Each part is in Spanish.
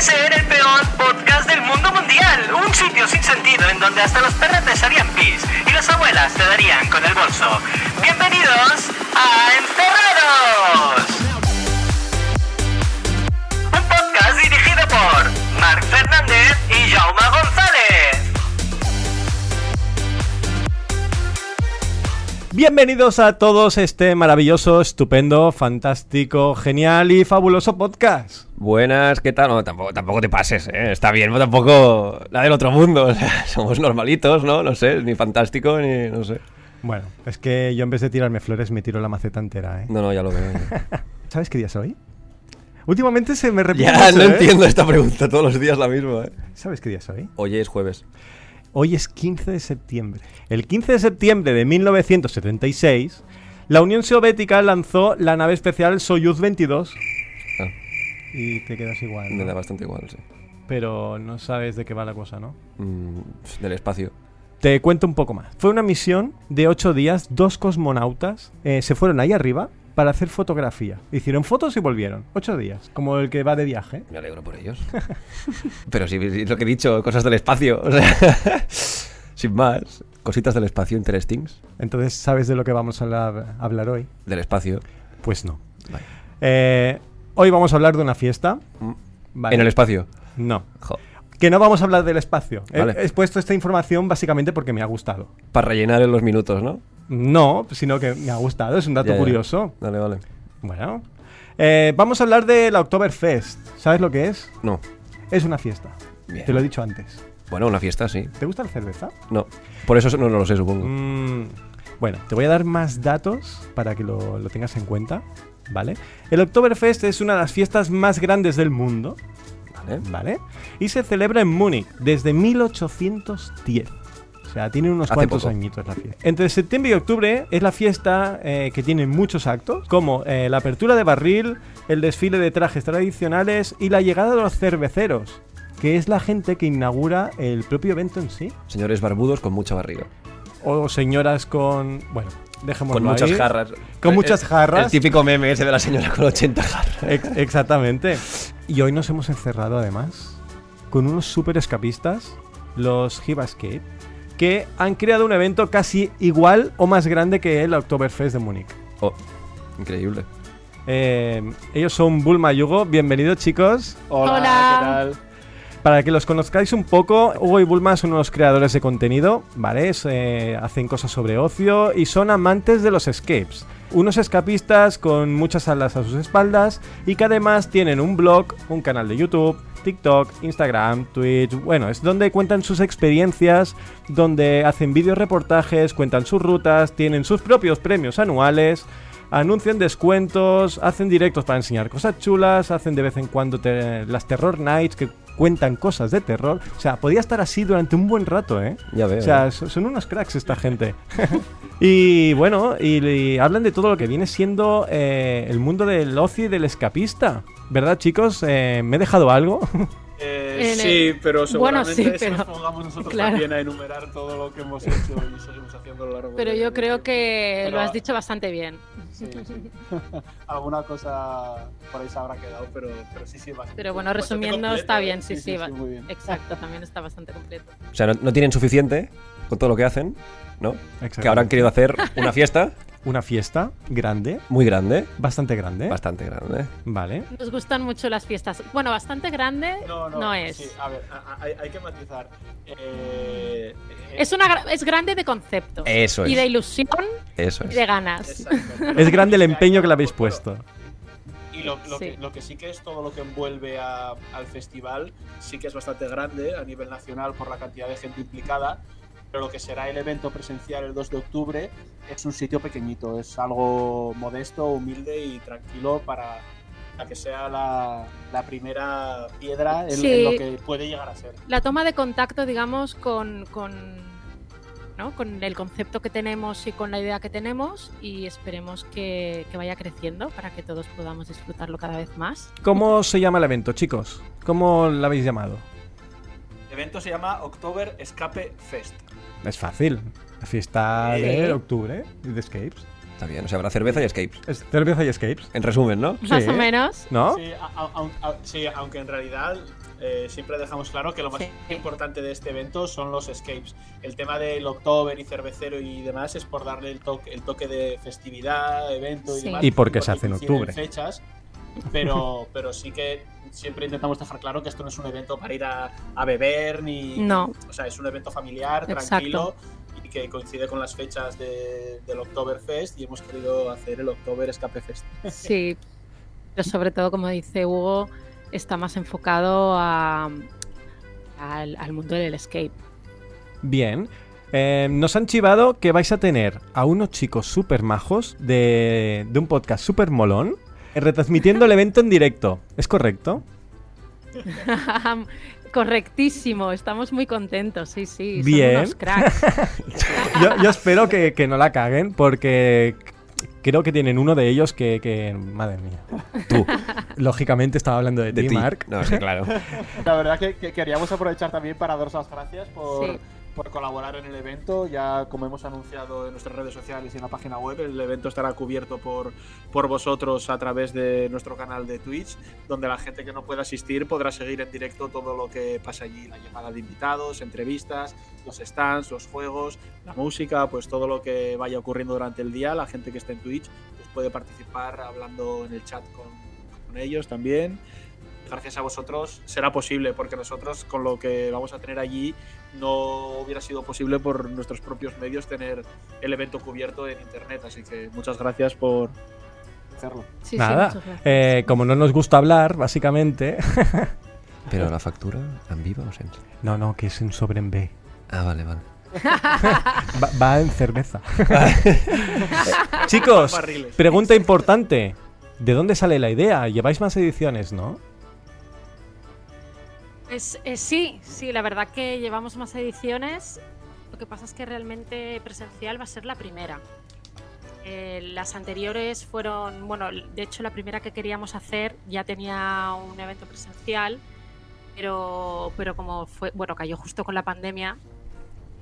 ser el peor podcast del mundo mundial. Un sitio sin sentido en donde hasta los perretes harían pis y las abuelas te darían con el bolso. Bienvenidos a Encerrados. Un podcast dirigido por Marc Fernández y Jaume González. Bienvenidos a todos a este maravilloso, estupendo, fantástico, genial y fabuloso podcast. Buenas, ¿qué tal? No, tampoco, tampoco te pases, ¿eh? Está bien, pero tampoco la del otro mundo. O sea, somos normalitos, ¿no? No sé, ni fantástico, ni no sé. Bueno, es que yo en vez de tirarme flores me tiro la maceta entera, ¿eh? No, no, ya lo veo. ¿Sabes qué día es hoy? Últimamente se me repite ya, mucho, no ¿eh? entiendo esta pregunta, todos los días la misma, ¿eh? ¿Sabes qué día es hoy? Hoy es jueves. Hoy es 15 de septiembre. El 15 de septiembre de 1976, la Unión Soviética lanzó la nave especial Soyuz 22. Ah, Y te quedas igual. me da bastante igual, sí. Pero no sabes de qué va la cosa, ¿no? Mm, del espacio. Te cuento un poco más. Fue una misión de ocho días, dos cosmonautas eh, se fueron ahí arriba para hacer fotografía. Hicieron fotos y volvieron. Ocho días, como el que va de viaje. Me alegro por ellos. pero sí, sí, lo que he dicho, cosas del espacio. O sea, sin más. Cositas del espacio, interestings. Entonces, ¿sabes de lo que vamos a hablar, a hablar hoy? Del espacio. Pues no. Vale. Eh, hoy vamos a hablar de una fiesta. Mm. Vale. En el espacio. No. Jo. Que no vamos a hablar del espacio. He- Vale. He, puesto esta información básicamente porque me ha gustado. Para rellenar en los minutos, ¿no? No, sino que me ha gustado. Es un dato Ya, ya. curioso. Vale, vale. Bueno. Eh, vamos a hablar de la Oktoberfest. ¿Sabes lo que es? No. Es una fiesta. Bien. Te lo he dicho antes. Bueno, una fiesta, sí. ¿Te gusta la cerveza? No. Por eso no, no lo sé, supongo. Mm, bueno, te voy a dar más datos para que lo, lo tengas en cuenta. ¿Vale? El Oktoberfest es una de las fiestas más grandes del mundo. Vale. ¿Vale? Y se celebra en Múnich desde 1810. O sea, tiene unos Hace cuantos poco. añitos la fiesta. Entre septiembre y octubre es la fiesta eh, que tiene muchos actos, como eh, la apertura de barril, el desfile de trajes tradicionales y la llegada de los cerveceros, que es la gente que inaugura el propio evento en sí. Señores barbudos con mucha barriga. O señoras con... Bueno, dejémoslo Con muchas ahí. jarras. Con muchas jarras. El típico meme ese de la señora con 80 jarras. Ex- exactamente. Y hoy nos hemos encerrado además con unos super escapistas, los Hibascape, que han creado un evento casi igual o más grande que el Oktoberfest de Múnich. Oh, increíble. Eh, ellos son Bulma y Hugo. Bienvenidos, chicos. Hola, Hola. ¿qué tal? Para que los conozcáis un poco, Hugo y Bulma son unos creadores de contenido, ¿vale? Eh, hacen cosas sobre ocio y son amantes de los escapes. Unos escapistas con muchas salas a sus espaldas y que además tienen un blog, un canal de YouTube, TikTok, Instagram, Twitch. Bueno, es donde cuentan sus experiencias, donde hacen vídeos reportajes, cuentan sus rutas, tienen sus propios premios anuales anuncian descuentos, hacen directos para enseñar cosas chulas, hacen de vez en cuando las Terror Nights que cuentan cosas de terror. O sea, podía estar así durante un buen rato, ¿eh? Ya veo. O sea, so- son unos cracks esta gente. y bueno, y, y hablan de todo lo que viene siendo eh, el mundo del ocio y del escapista. ¿Verdad, chicos? Eh, ¿Me he dejado algo? Eh, sí, el- pero Bueno, seguramente sí, si pero- nos pongamos nosotros claro. también a enumerar todo lo que hemos hecho y seguimos haciendo a lo largo Pero de- yo creo que Pero- lo has dicho bastante bien. Sí, sí. Alguna cosa por ahí se habrá quedado, pero, pero sí, sí, bastante. Pero bueno, resumiendo, completo, está ¿eh? bien, sí, sí. va- muy bien. Exacto, también está bastante completo. O sea, no, no tienen suficiente con todo lo que hacen, ¿no? Que ahora han querido hacer una fiesta Una fiesta grande, muy grande. bastante grande. Bastante grande. Vale. Nos gustan mucho las fiestas. Bueno, bastante grande No, no, no es. sí, a ver, hay, hay que matizar. Eh, eh, Es, una, es grande de concepto. Eso Y es. de ilusión Eso y es. de ganas. exacto. Es grande el empeño que le habéis pues, puesto. Y lo, lo Sí. que, lo que sí que es todo lo que envuelve a- al festival, sí que es bastante grande a nivel nacional por la cantidad de gente implicada, pero lo que será el evento presencial el 2 de octubre es un sitio pequeñito, es algo modesto, humilde y tranquilo para, que sea la, la primera piedra en, Sí. en lo que puede llegar a ser. La toma de contacto, digamos, con, con, ¿no? con el concepto que tenemos y con la idea que tenemos y esperemos que, que vaya creciendo para que todos podamos disfrutarlo cada vez más. ¿Cómo se llama el evento, chicos? ¿Cómo lo habéis llamado? El evento se llama October Escape Fest. Es fácil. La fiesta de octubre y de escapes. Está bien. O sea, habrá cerveza y escapes. Es cerveza y escapes. En resumen, ¿no? Más Sí. o menos. ¿No? Sí, a- a- a- a- sí, aunque en realidad eh, siempre dejamos claro que lo más Sí. importante de este evento son los escapes. El tema del October y cervecero y demás es por darle el toque, el toque de festividad, evento y Sí. demás. Y porque se hace en coinciden octubre. Fechas, pero, pero sí que siempre intentamos dejar claro que esto no es un evento para ir a, a beber ni. No. O sea, es un evento familiar, Exacto. tranquilo y que coincide con las fechas de- del Oktoberfest y hemos querido hacer el Oktober Escape Fest. Sí, pero sobre todo, como dice Hugo, está más enfocado a- al, al mundo del escape. Bien. Eh, nos han chivado que vais a tener a unos chicos súper majos de, de un podcast súper molón retransmitiendo el evento en directo. ¿Es correcto? Correctísimo, estamos muy contentos, sí, sí. son Bien. unos cracks. Yo, yo espero que, que no la caguen porque creo que tienen uno de ellos que... que- madre mía. Tú, Lógicamente estaba hablando de, de ti, ti. Mark. No, sí, claro. La verdad que, que queríamos aprovechar también para daros las gracias por, Sí. Por colaborar en el evento. Ya como hemos anunciado en nuestras redes sociales y en la página web, el evento estará cubierto por, por vosotros a través de nuestro canal de Twitch, donde la gente que no pueda asistir podrá seguir en directo todo lo que pasa allí, la llamada de invitados, entrevistas, los stands, los juegos, la música, pues todo lo que vaya ocurriendo durante el día. La gente que esté en Twitch pues puede participar hablando en el chat con, con ellos también gracias a vosotros será posible, porque nosotros con lo que vamos a tener allí no hubiera sido posible por nuestros propios medios tener el evento cubierto en internet. Así que muchas gracias por hacerlo. Sí, Nada. Eh, como no nos gusta hablar, básicamente... Pero la factura, ¿en viva o sense? no, no, que es un sobre en B. Ah, vale, vale. Va, va en cerveza. Chicos, pregunta importante. ¿De dónde sale la idea? Lleváis más ediciones, ¿no? Pues, eh, sí, sí, la verdad que llevamos más ediciones. Lo que pasa es que realmente presencial va a ser la primera. Eh, las anteriores fueron, bueno, de hecho la primera que queríamos hacer ya tenía un evento presencial, pero, pero como fue, bueno, cayó justo con la pandemia,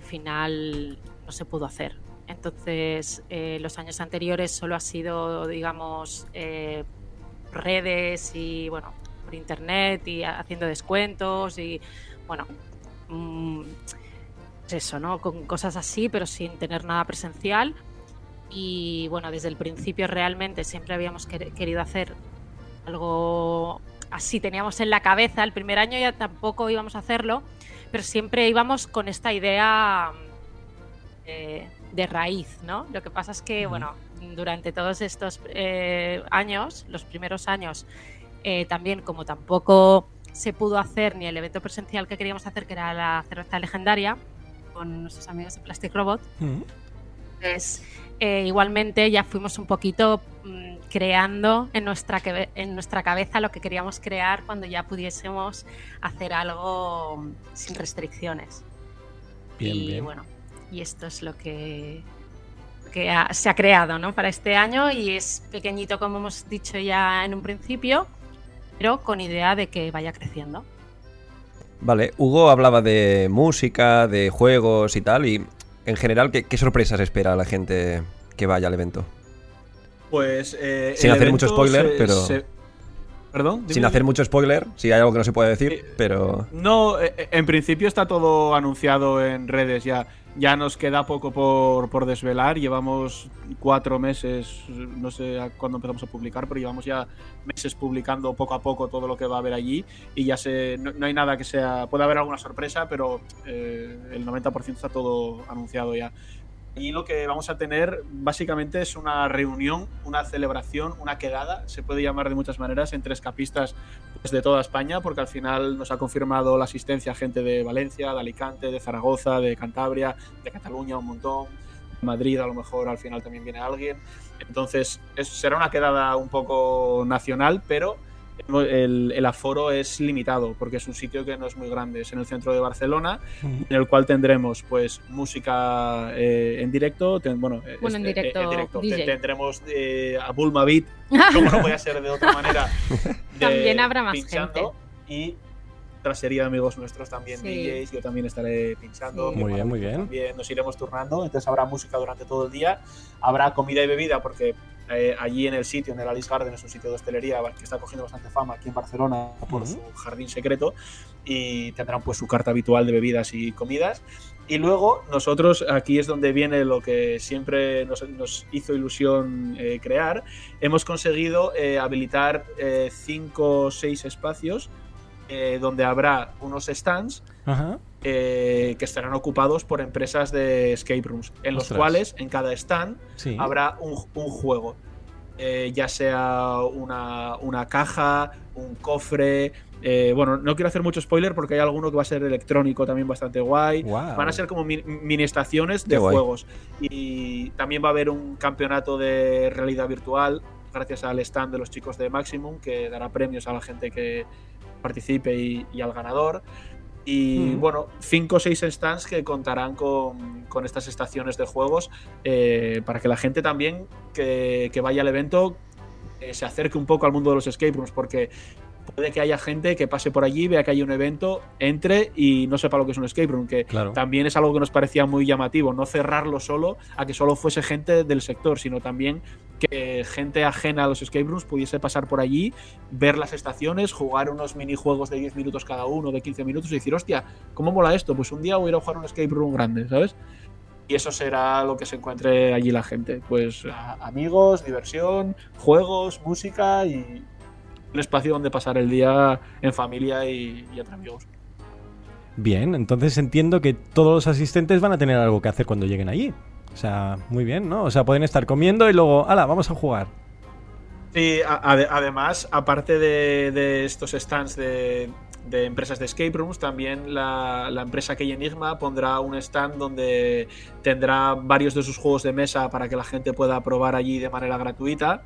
al final no se pudo hacer. Entonces, eh, los años anteriores solo ha sido, digamos, redes y, bueno, por internet y haciendo descuentos y, bueno, mm, pues eso, ¿no? Con cosas así, pero sin tener nada presencial. Y bueno, desde el principio realmente siempre habíamos quer- querido hacer algo así, teníamos en la cabeza. El primer año ya tampoco íbamos a hacerlo, pero siempre íbamos con esta idea eh, de raíz, ¿no? Lo que pasa es que, bueno, durante todos estos eh, años, los primeros años, eh, también como tampoco se pudo hacer ni el evento presencial que queríamos hacer, que era la cerveza legendaria, con nuestros amigos de Plastic Robot, pues eh, igualmente ya fuimos un poquito mm, creando en nuestra, en nuestra cabeza lo que queríamos crear cuando ya pudiésemos hacer algo mm, sin restricciones. Bien, y bien. bueno, y esto es lo que, que ha- se ha creado ¿no? para este año y es pequeñito como hemos dicho ya en un principio, pero con idea de que vaya creciendo. Vale, Hugo hablaba de música, de juegos y tal, y en general, ¿qué, qué sorpresas espera a la gente que vaya al evento? Pues. eh, Sin hacer mucho spoiler, se- pero- se- ¿Perdón? Sin hacer mucho spoiler, si hay algo que no se puede decir, Eh, pero... No, eh, eh, en principio está todo anunciado en redes ya. Ya nos queda poco por, por desvelar. Llevamos cuatro meses, no sé cuándo empezamos a publicar, pero llevamos ya meses publicando poco a poco todo lo que va a haber allí. Y ya sé, no, no hay nada que sea. Puede haber alguna sorpresa, pero eh, el 90% está todo anunciado ya. Y lo que vamos a tener básicamente es una reunión, una celebración, una quedada, se puede llamar de muchas maneras, entre escapistas pues, de toda España, porque al final nos ha confirmado la asistencia gente de Valencia, de Alicante, de Zaragoza, de Cantabria, de Cataluña un montón, Madrid a lo mejor al final también viene alguien. Entonces es- será una quedada un poco nacional, pero el, el aforo es limitado, porque es un sitio que no es muy grande, es en el centro de Barcelona en el cual tendremos pues música eh, en directo, ten- bueno, eh, Bueno, en este, eh, directo, Te- DJ. tendremos eh, a Bulma Beat, como no podía ser de otra manera. de- También habrá más pinchando, Y otra serie de amigos nuestros también Sí. DJs, yo también estaré pinchando. Sí. Muy bien, muy bien. También nos iremos turnando, entonces habrá música durante todo el día, habrá comida y bebida porque eh, allí en el sitio, en el Alice Garden, es un sitio de hostelería que está cogiendo bastante fama aquí en Barcelona por su jardín secreto y tendrán pues su carta habitual de bebidas y comidas. Y luego nosotros, aquí es donde viene lo que siempre nos, nos hizo ilusión eh, crear, hemos conseguido eh, habilitar cinco o seis espacios eh, donde habrá unos stands Ajá. eh, que estarán ocupados por empresas de escape rooms, en los cuales en cada stand Sí. habrá un, un juego. Eh, ya sea una, una caja, un cofre. eh, bueno, no quiero hacer mucho spoiler porque hay alguno que va a ser electrónico también bastante guay. Van a ser como mi- mini estaciones de Qué guay. juegos. Y también va a haber un campeonato de realidad virtual gracias al stand de los chicos de Maximum que dará premios a la gente que participe y, y al ganador. Y Mm. bueno, cinco o seis stands que contarán con, con estas estaciones de juegos eh, para que la gente también que, que vaya al evento eh, se acerque un poco al mundo de los escape rooms, porque puede que haya gente que pase por allí, vea que hay un evento, entre y no sepa lo que es un escape room, que Claro. también es algo que nos parecía muy llamativo, no cerrarlo solo a que solo fuese gente del sector, sino también que gente ajena a los escape rooms pudiese pasar por allí, ver las estaciones, jugar unos minijuegos de 10 minutos cada uno, de 15 minutos y decir, hostia, ¿cómo mola esto? Pues un día voy a ir a jugar un escape room grande, ¿sabes? Y eso será lo que se encuentre allí la gente. Pues amigos, diversión, juegos, música y un espacio donde pasar el día en familia y, y entre amigos. Bien, entonces entiendo que todos los asistentes van a tener algo que hacer cuando lleguen allí. O sea, muy bien, ¿no? O sea, pueden estar comiendo y luego, ¡hala, vamos a jugar! Sí, además, aparte de, estos stands de, de empresas de escape rooms, también la, la empresa Key Enigma pondrá un stand donde tendrá varios de sus juegos de mesa para que la gente pueda probar allí de manera gratuita.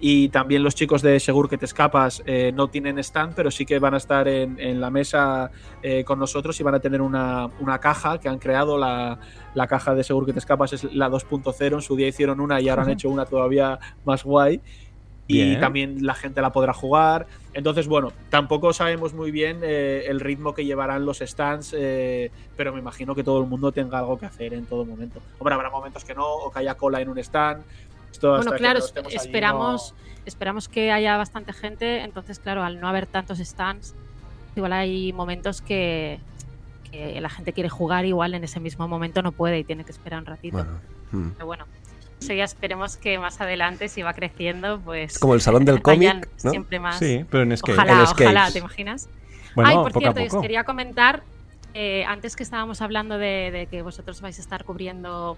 Y también los chicos de Segur que te escapas eh, no tienen stand, pero sí que van a estar en, en la mesa eh, con nosotros y van a tener una, una caja que han creado. La, la caja de Segur que te escapas es la 2.0. En su día hicieron una y ahora han hecho una todavía más guay y Bien. también la gente la podrá jugar. Entonces, bueno, tampoco sabemos muy bien eh, el ritmo que llevarán los stands, eh, pero me imagino que todo el mundo tenga algo que hacer en todo momento. Hombre, habrá momentos que no, o que haya cola en un stand. Esto Bueno, hasta que claro, no esperamos, esperamos que haya bastante gente, entonces, claro, al no haber tantos stands, igual hay momentos que, que la gente quiere jugar, igual en ese mismo momento no puede y tiene que esperar un ratito. Bueno, mm. Pero bueno, eso ya esperemos que más adelante, si va creciendo, pues Es como el salón del cómic, ¿no? siempre más. Sí, pero en skate. Ojalá, En ojalá. ¿te imaginas? Bueno, Ay, por poco cierto, a os quería comentar, eh, antes que estábamos hablando de, de que vosotros vais a estar cubriendo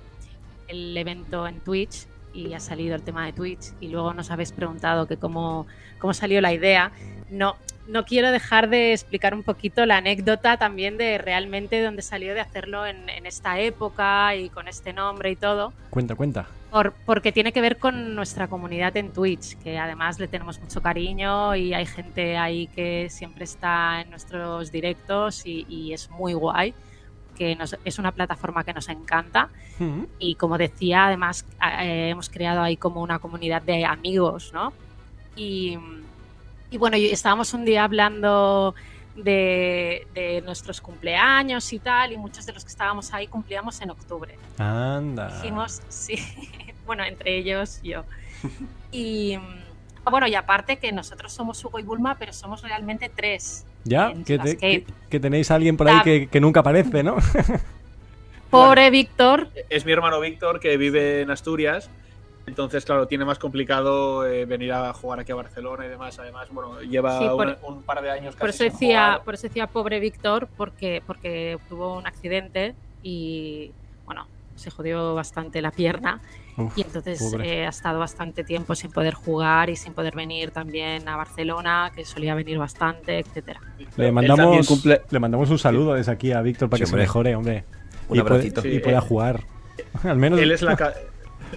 el evento en Twitch y ha salido el tema de Twitch y luego nos habéis preguntado que cómo, cómo salió la idea. No, no quiero dejar de explicar un poquito la anécdota también de realmente dónde salió de hacerlo en, en esta época y con este nombre y todo. Cuenta, cuenta. Por- porque tiene que ver con nuestra comunidad en Twitch, que además le tenemos mucho cariño y hay gente ahí que siempre está en nuestros directos y, y es muy guay, que nos- es una plataforma que nos encanta Mm. y como decía, además eh, hemos creado ahí como una comunidad de amigos, ¿no? Y, y bueno, estábamos un día hablando de, de nuestros cumpleaños y tal, y muchos de los que estábamos ahí cumplíamos en octubre. Anda. Dijimos, sí, bueno, entre ellos yo. Y bueno, y aparte que nosotros somos Hugo y Bulma, pero somos realmente tres. ¿Ya? Que, te- Escape. que- que tenéis a alguien por ahí que, que nunca aparece, ¿no? Pobre Víctor, Es mi hermano Víctor que vive en Asturias. Entonces, claro, tiene más complicado eh, venir a jugar aquí a Barcelona y demás. Además, bueno, lleva Sí, por- un, un par de años por casi eso sin decía, jugar. por eso decía pobre Víctor, porque, porque tuvo un accidente y bueno, se jodió bastante la pierna. Uf, Y entonces eh, ha estado bastante tiempo sin poder jugar y sin poder venir también a Barcelona, que solía venir bastante, etcétera. le, mandamos, cumple- le mandamos un saludo desde aquí a Víctor para Sí, que se hombre. mejore, hombre. Un y puede- abracito. y Sí, pueda eh, jugar. Al menos. Él es la, ca-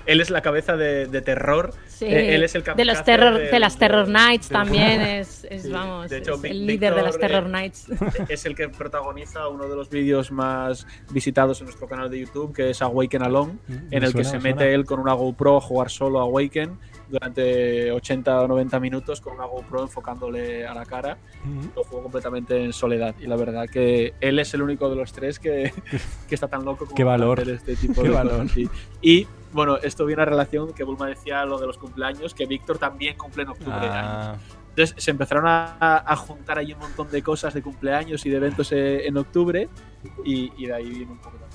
él es la cabeza de, de terror. Sí, Eh, él es el de los terror, de- de las de- Terror Nights de- también es, es, Sí, vamos, de hecho, es el líder de las Terror eh, Nights. es el que protagoniza uno de los vídeos más visitados en nuestro canal de YouTube, que es Awaken Alone, Mm, en el que suena, se me mete suena. él con una GoPro a jugar solo a Awaken durante 80 o 90 minutos con una GoPro enfocándole a la cara. Mm. Lo jugó completamente en soledad. Y la verdad que él es el único de los tres que, que está tan loco como Qué valor. hacer este tipo Qué de valor. cosas. sí. Y Bueno, esto viene a relación que Bulma decía lo de los cumpleaños, que Víctor también cumple en octubre. Ah, Entonces se empezaron a, a juntar ahí un montón de cosas de cumpleaños y de eventos eh, en octubre y, y de ahí viene un poco también.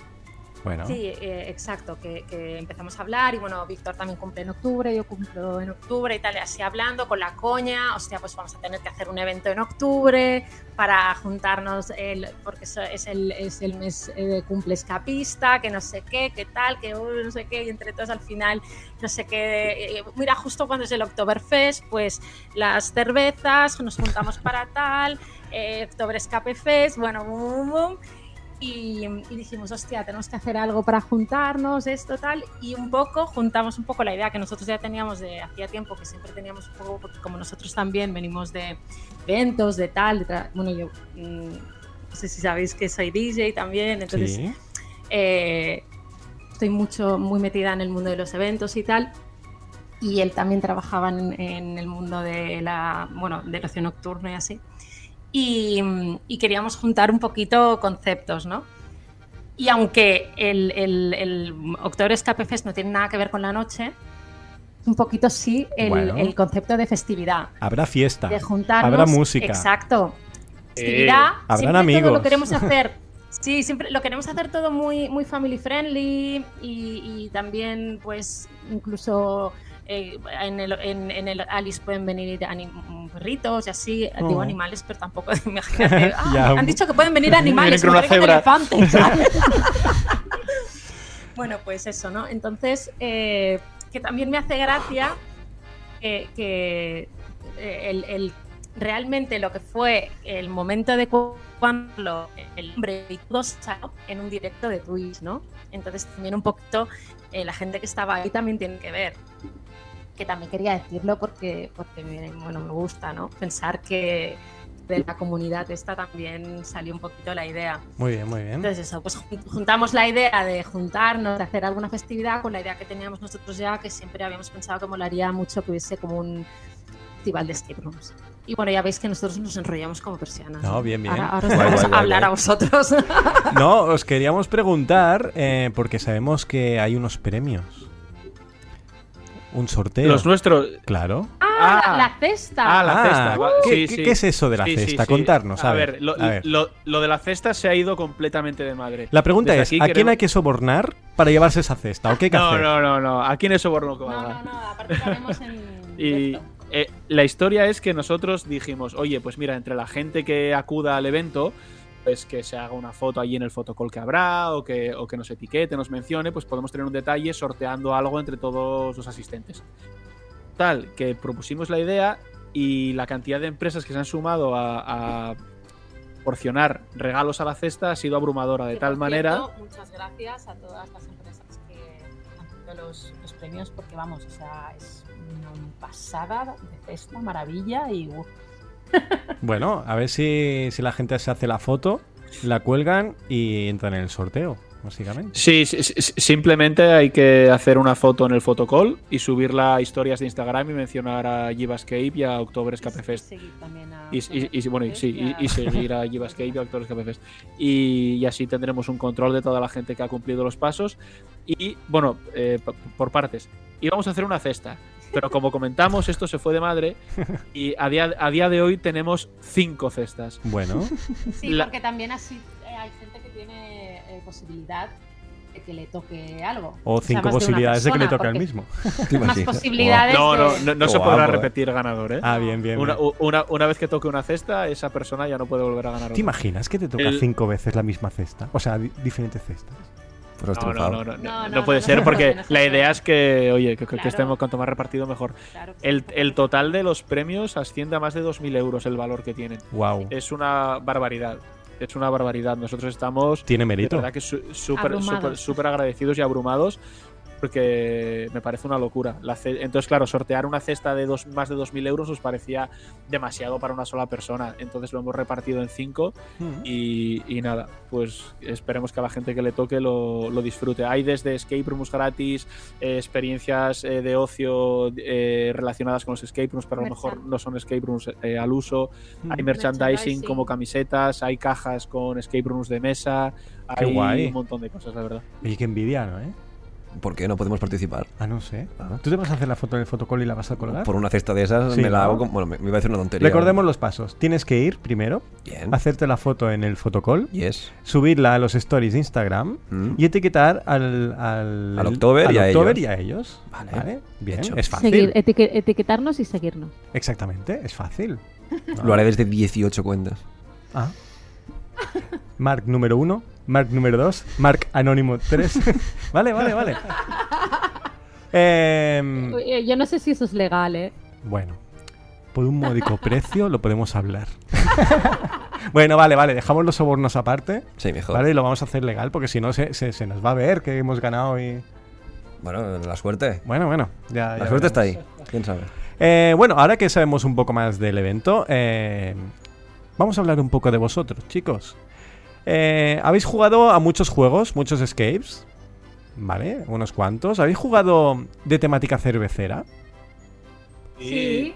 Bueno. Sí, eh, exacto, que, que empezamos a hablar y bueno, Víctor también cumple en octubre, yo cumplo en octubre y tal, y así hablando con la coña, hostia, pues vamos a tener que hacer un evento en octubre para juntarnos, el, porque es, el, es el mes eh, de cumple escapista, que no sé qué, qué tal, que uh, no sé qué, y entre todos al final, no sé qué, eh, mira, justo cuando es el Oktoberfest, pues las cervezas, nos juntamos para tal, eh, October Escape Fest, bueno, bum, bum, bum, y, y dijimos, hostia, tenemos que hacer algo para juntarnos, esto, tal, y un poco, juntamos un poco la idea que nosotros ya teníamos de hacía tiempo, que siempre teníamos un poco, porque como nosotros también venimos de eventos, de tal, de tra- bueno, yo mm, no sé si sabéis que soy DJ también, entonces Sí. eh, estoy mucho, muy metida en el mundo de los eventos y tal. Y él también trabajaba en, en el mundo de la, bueno, del ocio nocturno y así. Y, y queríamos juntar un poquito conceptos, ¿no? Y aunque el, el, el Octubre Escape Fest no tiene nada que ver con la noche, un poquito sí el, Bueno. el concepto de festividad Habrá fiesta. de juntarnos. Habrá música. Exacto. Eh, Festividad, habrán siempre amigos. Todo lo queremos hacer. Sí, siempre lo queremos hacer todo muy, muy family friendly y, y también, pues, incluso eh, en, el, en, en el Alice pueden venir anim- perritos y así. Oh. Digo animales, pero tampoco imagínate. ah, Ya. Han dicho que pueden venir animales, Vienen con me una traigo un cebra. elefante, ¿sabes? bueno, pues eso, ¿no? Entonces, eh, que también me hace gracia que, que, eh, el, el- realmente lo que fue el momento de cu- cuando el hombre y todo salió en un directo de Twitch, ¿no? Entonces también un poquito eh, la gente que estaba ahí también tiene que ver. Que también quería decirlo porque, porque bueno, me gusta, ¿no? Pensar que de la comunidad esta también salió un poquito la idea. Muy bien, muy bien. Entonces eso, pues jun- juntamos la idea de juntarnos, de hacer alguna festividad con la idea que teníamos nosotros ya, que siempre habíamos pensado que molaría mucho que hubiese como un festival de escape rooms. Y bueno, ya veis que nosotros nos enrollamos como persianas. No, bien, bien. Ahora, ahora os Guay, vamos guay, a guay, hablar a vosotros. No, os queríamos preguntar, eh, porque sabemos que hay unos premios. Un sorteo. Los nuestros. Claro. ah, la, Ah. la cesta. Ah, la cesta. va- ¿qué, sí, qué- sí. qué es eso de la Sí, cesta? sí. Contarnos, a, a ver, lo, a ver. lo- lo de la cesta se ha ido completamente de madre. La pregunta Desde es, ¿a quién hay que sobornar para llevarse esa cesta? ¿O qué hay que No, hacer? no, no, no. ¿A quién es soborno no, no, no, aparte en Y eh, la historia es que nosotros dijimos, oye, pues mira, entre la gente que acuda al evento, pues que se haga una foto allí en el fotocall que habrá, o que, o que nos etiquete, nos mencione, pues podemos tener un detalle sorteando algo entre todos los asistentes. Tal, que propusimos la idea y la cantidad de empresas que se han sumado a, a porcionar regalos a la cesta ha sido abrumadora, de Que, tal manera... cierto, muchas gracias a todas las empresas que han tenido los, los premios, porque vamos, o sea, es una pasada de festa, maravilla y uf, Bueno, a ver si, si la gente se hace la foto, la cuelgan y entran en el sorteo, básicamente. Sí, sí, sí, simplemente hay que hacer una foto en el fotocall y subirla a historias de Instagram y mencionar a Givascape y a October Escape Fest. Y, y- y- bueno, y, sí, y- a- y seguir a y a October Escape Fest. Y, y así tendremos un control de toda la gente que ha cumplido los pasos. Y bueno, eh, por partes. Íbamos a hacer una cesta. Pero como comentamos, esto se fue de madre y a día, a día de hoy tenemos cinco cestas. Bueno, Sí, La- porque también así eh, hay gente que tiene eh, posibilidad de que le toque algo. o cinco posibilidades de que le toque al mismo. ¿Te Más posibilidades No, no, no, no se podrá repetir ganador, ¿eh? Ah, bien, bien. Una, bien. una, una vez que toque una cesta, esa persona ya no puede volver a ganar. ¿Te otra. imaginas que te toca El- cinco veces la misma cesta? O sea, di- diferentes cestas. Pues has No, no, triunfado. no, no, no, No, no no, puede no, ser porque la idea es que, oye, que, que Claro. estemos cuanto más repartido mejor. Claro El, el total de los premios asciende a más de 2.000 euros el valor que tienen. Wow. Es una barbaridad. Es una barbaridad. Nosotros estamos Tiene de mérito. verdad que súper agradecidos y abrumados porque me parece una locura. La ce- Entonces, claro, sortear una cesta de dos, más de 2.000 euros nos parecía demasiado para una sola persona. Entonces lo hemos repartido en cinco Mm. y, y nada, pues esperemos que a la gente que le toque lo, lo disfrute. Hay desde escape rooms gratis, eh, experiencias eh, de ocio eh, relacionadas con los escape rooms, pero a lo mejor no son escape rooms eh, al uso. Hay Mm. merchandising Merchandising. como camisetas, hay cajas con escape rooms de mesa, Qué hay guay. un montón de cosas, la verdad. Oye, qué envidia, ¿no? ¿Eh? ¿Por qué no podemos participar? Ah, no sé. Ah. ¿Tú te vas a hacer la foto del fotocall y la vas a colgar? Por una cesta de esas Sí, me la ¿no? hago como... Bueno, me, me iba a decir una tontería. Recordemos los pasos. Tienes que ir primero, Bien. hacerte la foto en el fotocall, Yes. subirla a los stories de Instagram Mm. y etiquetar al, al, Al October y a October ellos. y a ellos. Vale. Bien, Hecho. es fácil. Seguir, etique- etiquetarnos y seguirnos. Exactamente, es fácil. Lo haré desde 18 cuentas. Ah. Mark número uno, Mark número dos, Mark anónimo 3. vale, vale, vale. Em, Eh, Yo no sé si eso es legal, ¿eh? bueno, por un módico precio lo podemos hablar. bueno, vale, vale, dejamos los sobornos aparte. Sí, mejor. Vale, y lo vamos a hacer legal porque si no se, se- se nos va a ver que hemos ganado y... Bueno, la suerte. Bueno, bueno, ya... La ya suerte está ahí. ¿Quién sabe? Eh, bueno, ahora que sabemos un poco más del evento, eh, vamos a hablar un poco de vosotros, chicos. Eh, Habéis jugado a muchos juegos, muchos escapes, ¿vale? Unos cuantos. ¿Habéis jugado de temática cervecera? Y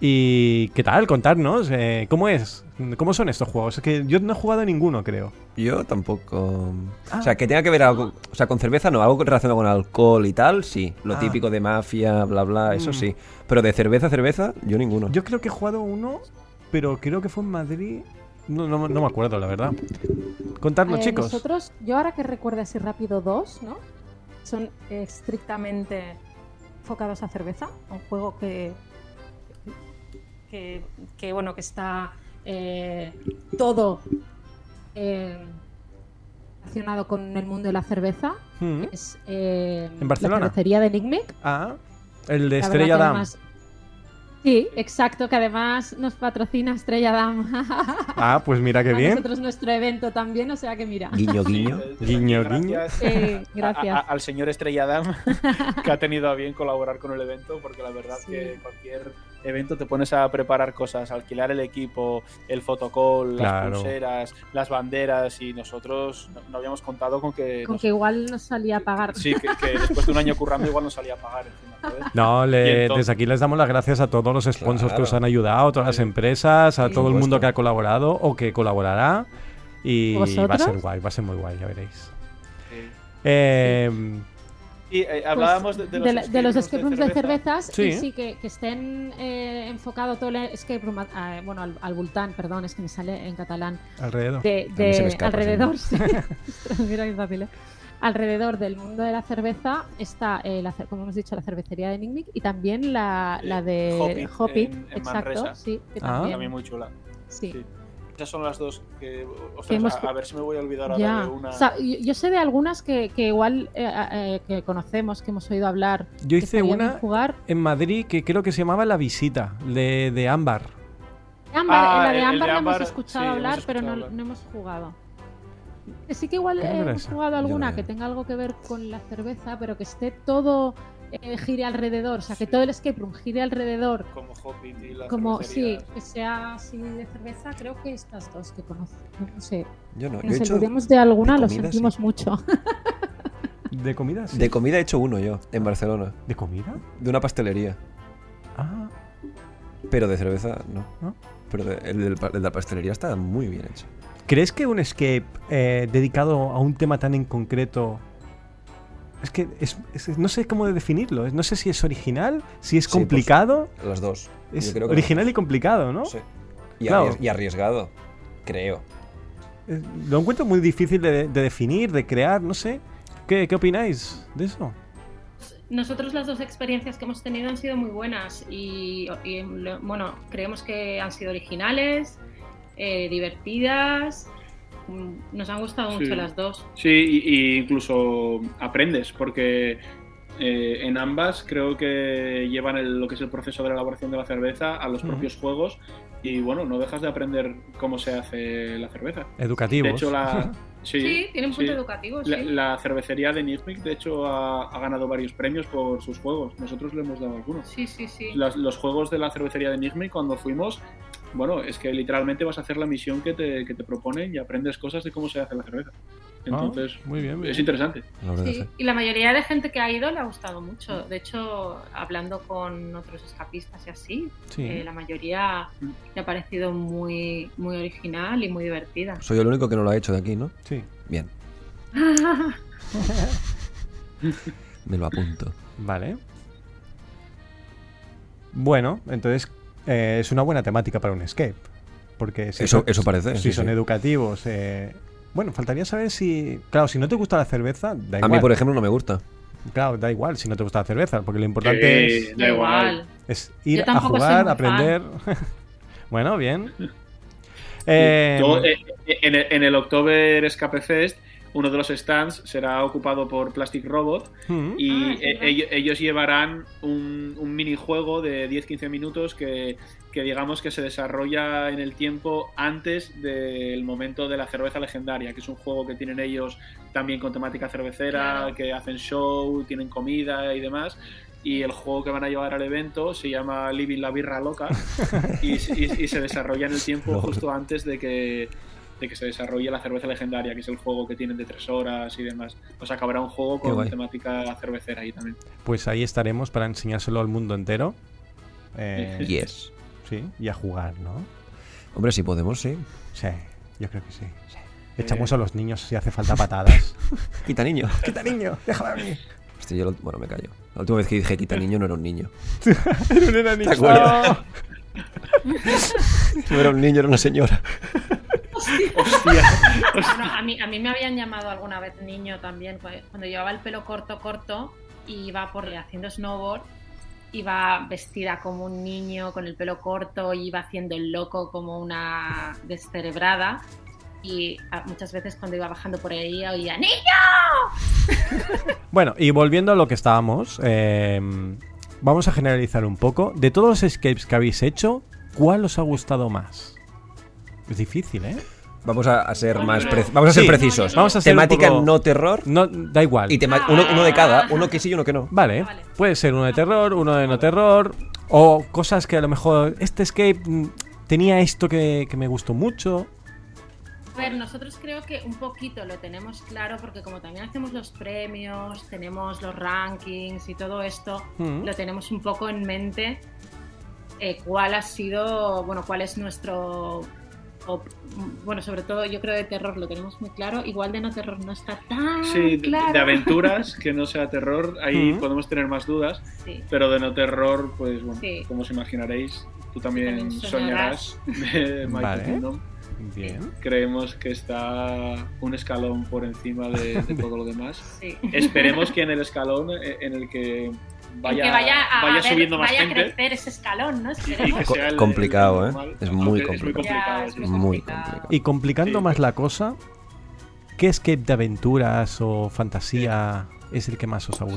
¿Y qué tal? Contadnos, eh, ¿cómo es? ¿Cómo son estos juegos? Es que yo no he jugado a ninguno, creo. Yo tampoco. Ah. O sea, que tenga que ver algo. O sea, con cerveza no, algo relacionado con alcohol y tal, sí. Lo Ah. típico de mafia, bla, bla, eso Mm. sí. Pero de cerveza, cerveza, yo ninguno. Yo creo que he jugado uno, pero creo que fue en Madrid. No, no, no me acuerdo, la verdad. Contadnos, Eh, chicos. Nosotros, yo ahora que recuerdo así rápido dos, ¿no? Son estrictamente enfocados a cerveza, un juego que, que, que, bueno, que está eh, todo eh, relacionado con el mundo de la cerveza. Mm. Es eh, ¿En Barcelona? la cervecería de Nickmick. Ah, el de La Estrella Damm. además- Sí, exacto, que además nos patrocina Estrella Damm. Ah, pues mira qué A bien. nosotros nuestro evento también, o sea que mira. Guiño, guiño. Guiño, guiño. gracias Sí, gracias. a- al señor Estrella Damm que ha tenido a bien colaborar con el evento porque la verdad Sí. que cualquier evento te pones a preparar cosas, alquilar el equipo, el fotocall, Claro. las pulseras, las banderas y nosotros no, no habíamos contado con que, Con nos- que igual nos salía a pagar. sí, que, que después de un año currando igual nos salía a pagar encima. No, Y le- entonces- desde aquí les damos las gracias a todos los sponsors que os han ayudado, a todas las empresas, a Sí. todo el mundo que ha colaborado o que colaborará. Y va a ser guay, va a ser muy guay, ya veréis. Sí. Eh, Eh, Pues, hablábamos de, de los de, de los escape rooms de cerveza. cervezas Sí. y sí que, que estén eh, enfocado todo el escape room a- a- bueno al, al voltán perdón es que me sale en catalán alrededor. escapa, alrededor sí. Ostras, mira qué fácil ¿eh? alrededor del mundo de la cerveza está eh, la como hemos dicho la cervecería de Nicknick y también la, Eh, la de Hoppit exacto Manresa. sí que Ah. también También muy chula. sí. Sí. Esas son las dos que. ostras, Que hemos- a, a ver si me voy a olvidar ahora de una. O sea, yo, yo sé de algunas que, que igual eh, eh, que conocemos, que hemos oído hablar. Yo hice una jugar. en Madrid que creo que se llamaba La Visita, de, de Ámbar. Ámbar, Ah, en la de Ámbar la hemos escuchado sí, hemos hablar, pero no, escuchado hablar. no hemos jugado. Sí que igual eh, hemos esa. jugado alguna no. que tenga algo que ver con la cerveza, pero que esté todo eh, gire alrededor, o sea, que Sí. todo el escape room gire alrededor, Como Hobbit y la como sí, que sea así de cerveza, creo que estas dos que conozco. No sé, Yo no. que Yo he nos hecho. olvidemos de alguna, de lo comida, sentimos sí. mucho. ¿De comida? Sí. De comida he hecho uno yo, en Barcelona. ¿De comida? De una pastelería. Ah, Pero de cerveza, no. ¿No? Pero de- el, el de la pastelería está muy bien hecho. ¿Crees que un escape eh, dedicado a un tema tan en concreto... Es que es- es- no sé cómo definirlo. No sé si es original, si es Sí, pues, complicado. Las dos. es Yo creo que original y complicado, ¿no? Sí. Y, Claro. arriesgado, creo. Lo encuentro muy difícil de, de definir, de crear, no sé. ¿Qué, qué opináis de eso? Nosotros las dos experiencias que hemos tenido han sido muy buenas y, y, bueno, creemos que han sido originales, eh, divertidas, nos han gustado Sí. mucho las dos. Sí, y, y incluso aprendes, porque eh, en ambas creo que llevan el- lo que es el proceso de la elaboración de la cerveza a los propios juegos y bueno, no dejas de aprender cómo se hace la cerveza. Educativos. De hecho, la, sí, Sí, tiene un punto sí. educativo, sí. La, la cervecería de Nizmic, de hecho, ha, ha ganado varios premios por sus juegos. Nosotros le hemos dado algunos. Sí, sí, sí. Las- los juegos de la cervecería de Nizmic, cuando fuimos, bueno, es que literalmente vas a hacer la misión que te, que te proponen y aprendes cosas de cómo se hace la cerveza. Entonces, Ah, muy bien, muy es bien. interesante. Sí, y la mayoría de gente que ha ido le ha gustado mucho. De hecho, hablando con otros escapistas y así, Sí. eh, la mayoría Mm. le ha parecido muy, muy original y muy divertida. Soy el único que no lo ha hecho de aquí, ¿no? Sí. Bien. Me lo apunto. Vale. Bueno, entonces eh, es una buena temática para un escape. Porque si Eso- son- eso parece, Si sí, son sí. educativos. eh, Bueno, faltaría saber si. Claro, si no te gusta la cerveza, da igual. A mí, por ejemplo, no me gusta. Claro, da igual si no te gusta la cerveza, porque lo importante Eh, es, da igual. es ir a jugar, aprender. bueno, bien. Eh, eh, en, el, en el October Escape Fest, uno de los stands será ocupado por Plastic Robot mm, y Ah, verdad. ellos, ellos llevarán un, un minijuego de 10-15 minutos que, que digamos que se desarrolla en el tiempo antes del momento de la cerveza legendaria, que es un juego que tienen ellos también con temática cervecera, Claro. que hacen show, tienen comida y demás. Y el juego que van a llevar al evento se llama Living la Birra Loca y, y- y se desarrolla en el tiempo justo antes de que, de que se desarrolle la cerveza legendaria, que es el juego que tienen de tres horas y demás. Que habrá un juego con temática cervecera ahí también. Pues ahí estaremos para enseñárselo al mundo entero. Eh, Yes. Sí, y a jugar, ¿no? Hombre, si podemos, sí. Sí, yo creo que sí. Echamos a los niños si hace falta patadas. Quita niño. ¡Quita niño! ¡Déjame a mí! Hostia, yo lo- bueno, me callo. La última vez que dije quita niño no era un niño. Era un enanito. ¿Te acuerdas? No era un niño, era una señora. ¡Hostia! Bueno, a, mí, a mí me habían llamado alguna vez niño también, cu- cuando llevaba el pelo corto, corto, y iba por haciendo snowboard, iba vestida como un niño con el pelo corto, y iba haciendo el loco como una descerebrada. Y ah, muchas veces cuando iba bajando por ahí oía ¡Niño! Bueno, y volviendo a lo que estábamos, eh, vamos a generalizar un poco. De todos los escapes que habéis hecho, ¿cuál os ha gustado más? Es difícil, ¿eh? Vamos a, a ser más vamos a ser Sí, precisos. vamos a ser Temática poco- no terror No, da igual. y tema- uno, uno de cada, uno que sí y uno que no. Vale, Vale. puede ser uno de terror, uno de no terror, o cosas que a lo mejor este escape mm, tenía esto que, que me gustó mucho. A ver, nosotros creo que un poquito lo tenemos claro porque como también hacemos los premios, tenemos los rankings y todo esto, Mm. lo tenemos un poco en mente eh, cuál ha sido, bueno, cuál es nuestro... op- bueno, sobre todo yo creo de terror lo tenemos muy claro, igual de no terror no está tan Sí, de, claro. de aventuras, que no sea terror, ahí podemos tener más dudas, Sí. pero de no terror, pues bueno, Sí. como os imaginaréis, tú también, también soñarás de Vale. Kingdom. Bien. Creemos que está un escalón por encima de, de todo lo demás. sí. Esperemos que en el escalón eh, en el que vaya, que vaya a vaya ver- subiendo más vaya a crecer ese escalón, ¿no? el- complicado, el ¿eh? Es muy Es complicado. Ya, es muy Muy complicado. complicado. Y complicando Sí, más la cosa, ¿qué escape de aventuras o fantasía es el que más os ha Sí.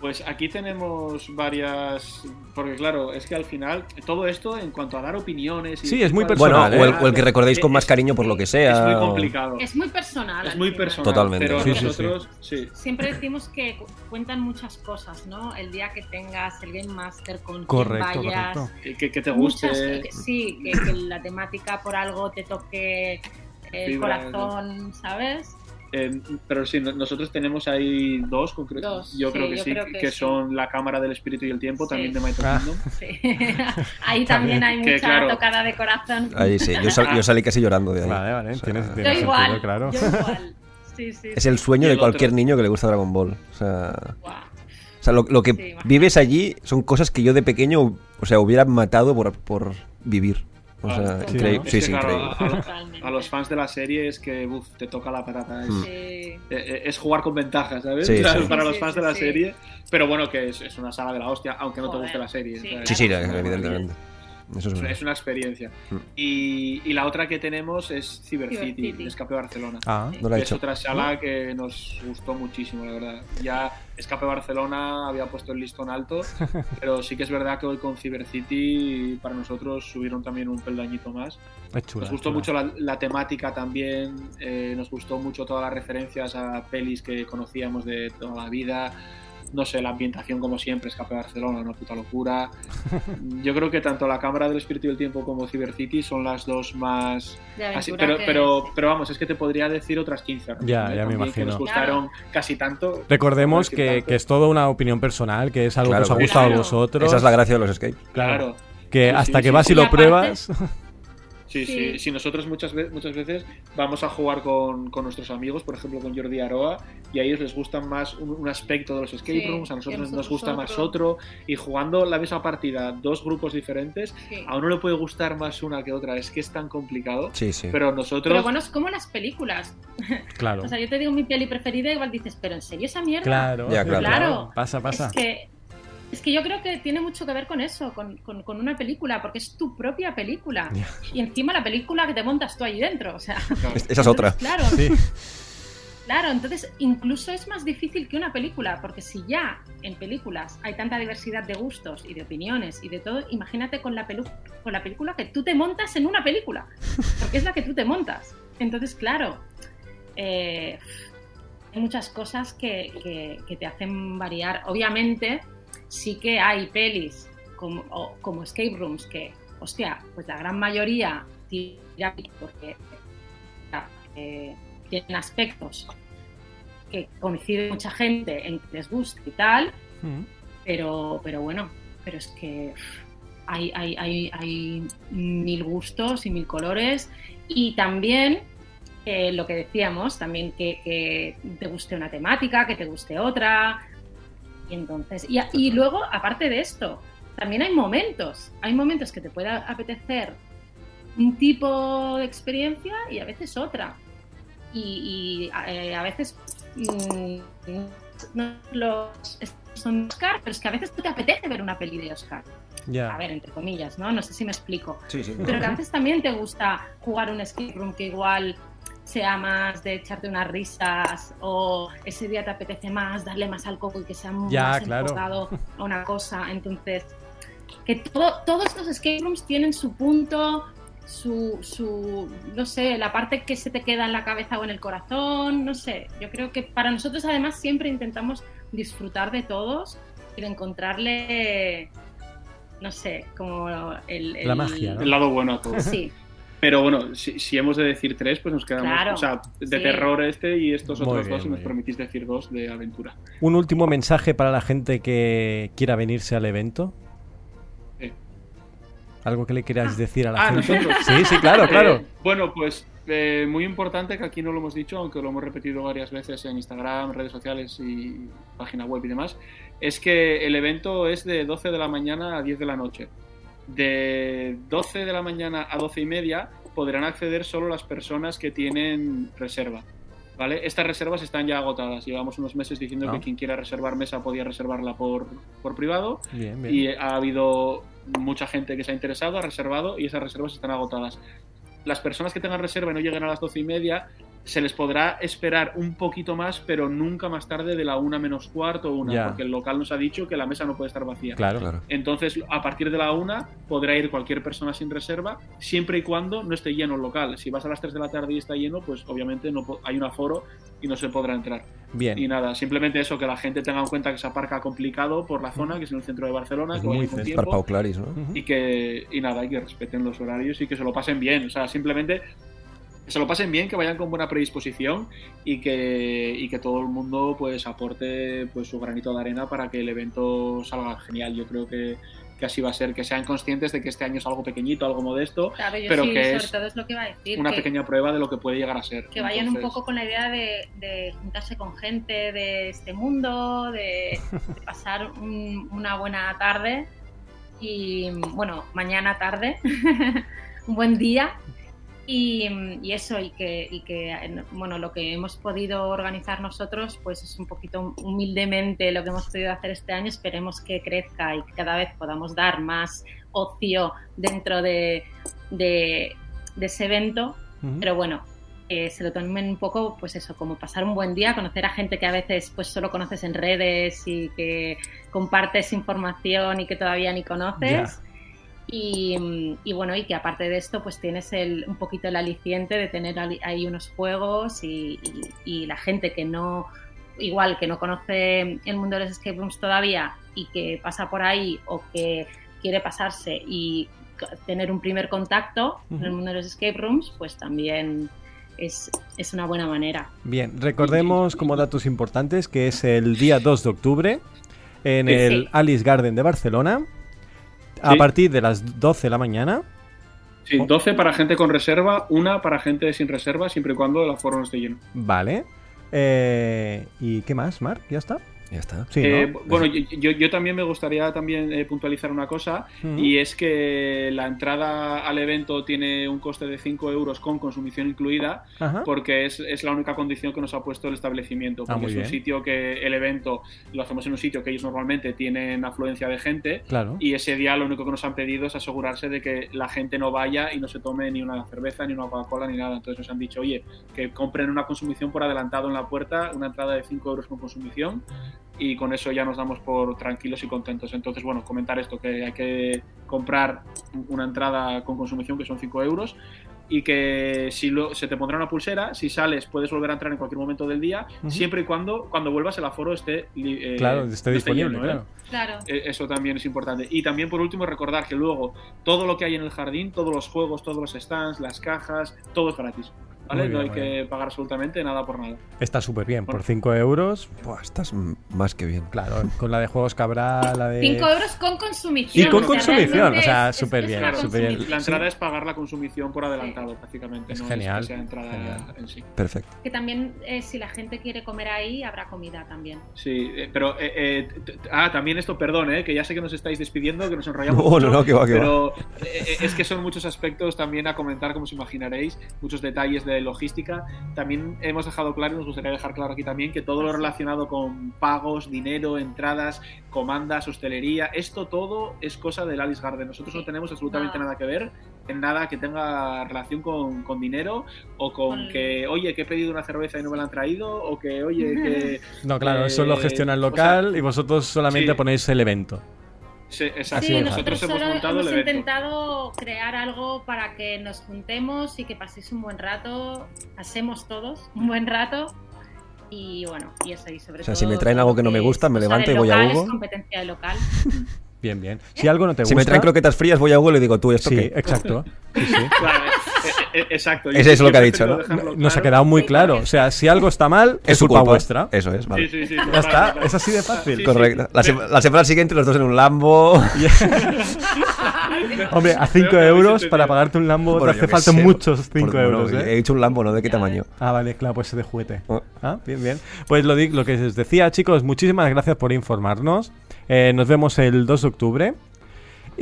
Pues aquí tenemos varias. Porque, claro, es que al final, todo esto en cuanto a dar opiniones. y Sí, es muy Bueno, Personal, o el, ¿eh? o el que recordéis con más Es- cariño por lo que sea. Es muy o- complicado. Es muy personal. Es muy personal. Totalmente. Pero Sí, sí, sí. nosotros, sí. Siempre decimos que cu- cuentan muchas cosas, ¿no? El día que tengas el Game Master con Correcto, quien vayas. correcto. Que, te guste. muchas- que- sí, que, que la temática por algo te toque el Fibra, corazón, ¿sabes? Eh, pero sí, no- nosotros tenemos ahí dos concretos. Dos, yo sí, creo que yo sí, creo que, que sí. son La Cámara del Espíritu y el Tiempo, Sí. también de Mighty Ah. Kingdom. Sí. Ahí también hay Que, mucha claro. tocada de corazón. Ahí sí, yo, sal- yo salí casi llorando de ahí. Vale, vale, O sea, tienes- Yo tienes sentido, igual, claro. yo igual. Sí, sí, Es el sueño de cualquier otro- niño que le gusta Dragon Ball. O sea, o sea lo, lo que vives allí son cosas que yo de pequeño, o sea, hubiera matado por, por vivir. O sea, Claro. Sí, increíble. ¿no? Sí, Es sí, que, claro, increíble. a- a- Totalmente. A los fans de la serie es que uf, te toca la patata. Es, Mm. Sí. eh, eh, es jugar con ventajas, ¿sabes? Sí, Para- sí. Para Sí, los fans sí, de la sí. serie. Pero bueno, que es, es una saga de la hostia, aunque no te guste la serie. sí, ¿sabes? Sí, sí, Claro. evidentemente. Eso es Es, una experiencia. Mm. Y, y la otra que tenemos es Cyber Cyber City, City. Escape Barcelona. Ah, No lo he es hecho. otra sala que nos gustó muchísimo, la verdad. Ya Escape Barcelona había puesto el listón alto, pero sí que es verdad que hoy con Cyber City para nosotros subieron también un peldañito más. es chula. Nos gustó chula. mucho la, la temática también, eh, nos gustó mucho todas las referencias a pelis que conocíamos de toda la vida. No sé, la ambientación como siempre, Escape Barcelona, una puta locura. Yo creo que tanto la Cámara del Espíritu y el Tiempo como Cyber City son las dos más... De así- pero, que- pero, pero vamos, es que te podría decir otras 15. ¿no? Ya, ¿Eh? ya me También que imagino. nos gustaron casi tanto. Recordemos Casi que, tanto. que es todo una opinión personal, que es algo Claro, que os ha claro. gustado a Claro. vosotros. Esa es la gracia de los escapes. Claro. Claro. Que Sí, hasta sí, que sí, vas sí. y lo aparte- pruebas. Sí, sí, Sí. sí. nosotros muchas veces, muchas veces vamos a jugar con, con nuestros amigos, por ejemplo con Jordi Aroa, y a ellos les gusta más un, un aspecto de los escape Sí, rooms, a nosotros nos nosotros gusta más otro. otro, y jugando la misma partida, dos grupos diferentes, Sí. a uno le puede gustar más una que otra, es que es tan complicado, Sí, sí. pero nosotros... Pero bueno, es como las películas. Claro. O sea, yo te digo mi peli preferida, igual dices, pero ¿en serio esa mierda? Claro, Ya, claro. Claro. Pasa, pasa. Es que, es que yo creo que tiene mucho que ver con eso, con, con- con una película, porque es tu propia película. Y encima la película que te montas tú ahí dentro. O sea, claro, Esa es otra. Claro, Sí. claro. Entonces, incluso es más difícil que una película, porque si ya en películas hay tanta diversidad de gustos y de opiniones y de todo, imagínate con la, pelu- con la película que tú te montas en una película, porque es la que tú te montas. Entonces, claro, eh, hay muchas cosas que, que- que te hacen variar. Obviamente, sí que hay pelis como, o- como escape rooms que, hostia, pues la gran mayoría tira porque eh, tienen aspectos que coincide mucha gente en que les gusta y tal, Mm. pero, pero bueno, pero es que hay, hay, hay, hay mil gustos y mil colores y también eh, lo que decíamos, también que, que te guste una temática, que te guste otra. Y entonces, y, y luego, aparte de esto, también hay momentos, hay momentos que te puede apetecer un tipo de experiencia y a veces otra. Y, y, eh, a veces mm, no los son Oscar, pero es que a veces no te apetece ver una peli de Oscar. A ver, entre comillas, ¿no? No sé si me explico. Sí, sí. Pero que a veces también te gusta jugar un escape room que igual sea más de echarte unas risas o ese día te apetece más darle más al coco y que sea Ya, más claro. enfocado a una cosa. Entonces, que todo, todos los escape rooms tienen su punto, su, su, no sé, la parte que se te queda en la cabeza o en el corazón, no sé. Yo creo que para nosotros además siempre intentamos disfrutar de todos y de encontrarle, no sé, como el... el- La magia, ¿no? El lado bueno a todo. Sí, Pero bueno, si, si hemos de decir tres, pues nos quedamos. Claro, o sea, de sí. terror este y estos Muy otros bien, dos, y muy nos permitís decir dos de aventura. Un último mensaje para la gente que quiera venirse al evento. Sí. ¿Algo que le quieras decir a la Ah, gente? nosotros. Sí, sí, claro, claro. Eh, bueno, pues eh, muy importante que aquí no lo hemos dicho, aunque lo hemos repetido varias veces en Instagram, redes sociales y página web y demás, es que el evento es de 12 de la mañana a 10 de la noche. De 12 de la mañana a 12 y media podrán acceder solo las personas que tienen reserva. ¿Vale? Estas reservas están ya agotadas. Llevamos unos meses diciendo Ah. que quien quiera reservar mesa podía reservarla por, por privado Bien, bien. y ha habido mucha gente que se ha interesado, ha reservado y esas reservas están agotadas. Las personas que tengan reserva y no lleguen a las doce y media, se les podrá esperar un poquito más, pero nunca más tarde de la una menos cuarto o una, porque el local nos ha dicho que la mesa no puede estar vacía. Claro. Claro. Entonces, a partir de la una podrá ir cualquier persona sin reserva, siempre y cuando no esté lleno el local. Si vas a las 3 de la tarde y está lleno, pues obviamente no hay un aforo y no se podrá entrar. Y Bien. nada, simplemente eso, que la gente tenga en cuenta que se aparca complicado por la zona, que es en el centro de Barcelona, Es que muy tiempo, Claris, ¿no? Y que y nada, y que respeten los horarios y que se lo pasen bien. O sea, simplemente que se lo pasen bien, que vayan con buena predisposición y que, y que todo el mundo pues aporte pues su granito de arena para que el evento salga genial. Yo creo que, que así va a ser, que sean conscientes de que este año es algo pequeñito, algo modesto, claro, yo Pero sí, que sobre es todo es lo que iba a decir. una que, pequeña prueba de lo que puede llegar a ser. que vayan un poco con la idea de, de juntarse con gente de este mundo, de, de pasar un- una buena tarde y, bueno, mañana tarde, un buen día. Y, y eso, y que, y que, bueno, lo que hemos podido organizar nosotros, pues es un poquito humildemente lo que hemos podido hacer este año. Esperemos que crezca y que cada vez podamos dar más ocio dentro de, de- de ese evento pero bueno, eh, se lo tomen un poco, pues eso, como pasar un buen día, conocer a gente que a veces pues solo conoces en redes y que compartes información y que todavía ni conoces. Y, mm, y bueno, y que aparte de esto, pues tienes el, un poquito el aliciente de tener ahí unos juegos y, y- y la gente que no, igual que no conoce el mundo de los escape rooms todavía y que pasa por ahí o que quiere pasarse y tener un primer contacto en el mundo de los escape rooms, pues también es, es una buena manera. Bien, recordemos como datos importantes que es el día 2 de octubre en Sí. el Sí. Alice Garden de Barcelona a partir de las 12 de la mañana. Sí, 12 para gente con reserva, una para gente sin reserva, siempre y cuando el aforo no esté lleno. Vale. Eh, ¿Y qué más, Mark? ¿Ya está? Ya está. Sí, Eh, ¿no? bueno, yo, yo- yo también me gustaría también eh, puntualizar una cosa y es que la entrada al evento tiene un coste de 5 euros con consumición incluida porque es, es la única condición que nos ha puesto el establecimiento. Ah, Porque es un bien. sitio que el evento lo hacemos en un sitio que ellos normalmente tienen afluencia de gente Claro. y ese día lo único que nos han pedido es asegurarse de que la gente no vaya y no se tome ni una cerveza, ni una Coca-Cola, ni nada. Entonces nos han dicho, oye, que compren una consumición por adelantado en la puerta, una entrada de 5 euros con consumición y con eso ya nos damos por tranquilos y contentos. Entonces, bueno, comentar esto, que hay que comprar una entrada con consumición que son 5 euros y que si lo- se te pondrá una pulsera, si sales puedes volver a entrar en cualquier momento del día, siempre y cuando cuando vuelvas el aforo esté, eh, Claro, esté disponible, lleno, ¿eh? claro. Claro. Eh, Eso también es importante. Y también, por último, recordar que luego todo lo que hay en el jardín, todos los juegos, todos los stands, las cajas, todo es gratis. ¿Vale? Muy bien, no hay que pagar absolutamente nada por nada. Está súper bien. Por Bueno. 5 euros, Buah, estás más que bien. claro, con la de juegos Cabral, la de... 5 euros con consumición. Y con o consumición, o sea, súper bien, Claro, bien. La entrada Sí. es pagar la consumición por adelantado, prácticamente. Es no genial, es que sea entrada genial. en sí. Perfecto. Que también, eh, si la gente quiere comer ahí, habrá comida también. Sí, eh, pero. eh, eh, ah, también esto, perdón, eh, que ya sé que nos estáis despidiendo, que nos enrollamos. No, mucho, no, no, que va, que va. pero es que son muchos aspectos también a comentar, como os imaginaréis, muchos detalles de logística. También hemos dejado claro, y nos gustaría dejar claro aquí también, que todo lo relacionado con pagos, dinero, entradas, comandas, hostelería, esto todo es cosa del Alice Garden. Nosotros no tenemos absolutamente No. nada que ver en nada que tenga relación con, con dinero o con Con- que, oye, que he pedido una cerveza y no me la han traído, o que, oye, que. No, claro, Eh, eso lo gestiona el o local y vosotros solamente sí. ponéis el evento. Sí, exacto. Así Sí, es. nosotros hemos montado hemos intentado crear algo para que nos juntemos y que paséis un buen rato, pasemos todos un buen rato y bueno, y eso, y sobre O sea, todo si me traen todo algo que no me gusta, me levanto y voy a local, Hugo. Es competencia del local. Bien, bien. Si algo no te Si gusta... me traen croquetas frías, voy a Google y le digo, tú, ¿esto Sí, qué? exacto. Sí, sí. Claro, eh, eh, exacto. Es eso lo yo que ha he dicho, ¿no? Nos ha quedado muy claro. O sea, si algo está mal, es, su culpa, culpa. vuestra. Eso es, vale. Sí, sí, sí, Ya está, es así de fácil. Sí, sí. Correcto. La, sema- la semana siguiente los dos en un Lambo. Hombre, a 5 Creo que habéis euros para pagarte un Lambo Bueno, te yo hace falta sé, muchos por- 5 bueno, euros, He ¿eh? dicho un Lambo, ¿no? ¿De qué tamaño? Ah, vale, claro, pues es de juguete. Oh. Ah, bien, bien. Pues lo, di- lo que os decía, chicos, muchísimas gracias por informarnos. Eh, nos vemos el 2 de octubre.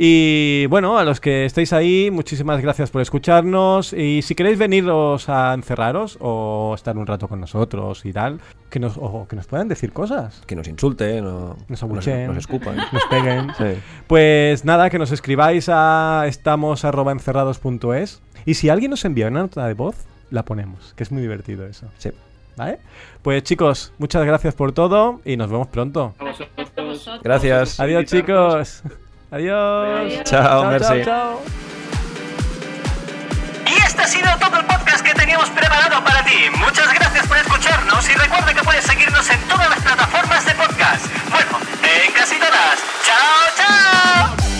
Y bueno, a los que estéis ahí, muchísimas gracias por escucharnos. Y si queréis veniros a encerraros o estar un rato con nosotros y tal, que nos, o que nos puedan decir cosas, Que nos insulten o Nos abucheen. nos escupan. nos peguen. Sí. Pues nada, que nos escribáis a estamos@encerrados.es y si alguien nos envía una nota de voz, la ponemos, que es muy divertido eso. Sí. ¿Vale? Pues chicos, muchas gracias por todo y nos vemos pronto. Gracias. Adiós chicos. Adiós. Adiós. Chao, chao, merci. Chao, y este ha sido todo el podcast que teníamos preparado para ti. Muchas gracias por escucharnos y recuerda que puedes seguirnos en todas las plataformas de podcast. Bueno, en casi todas. Chao, chao.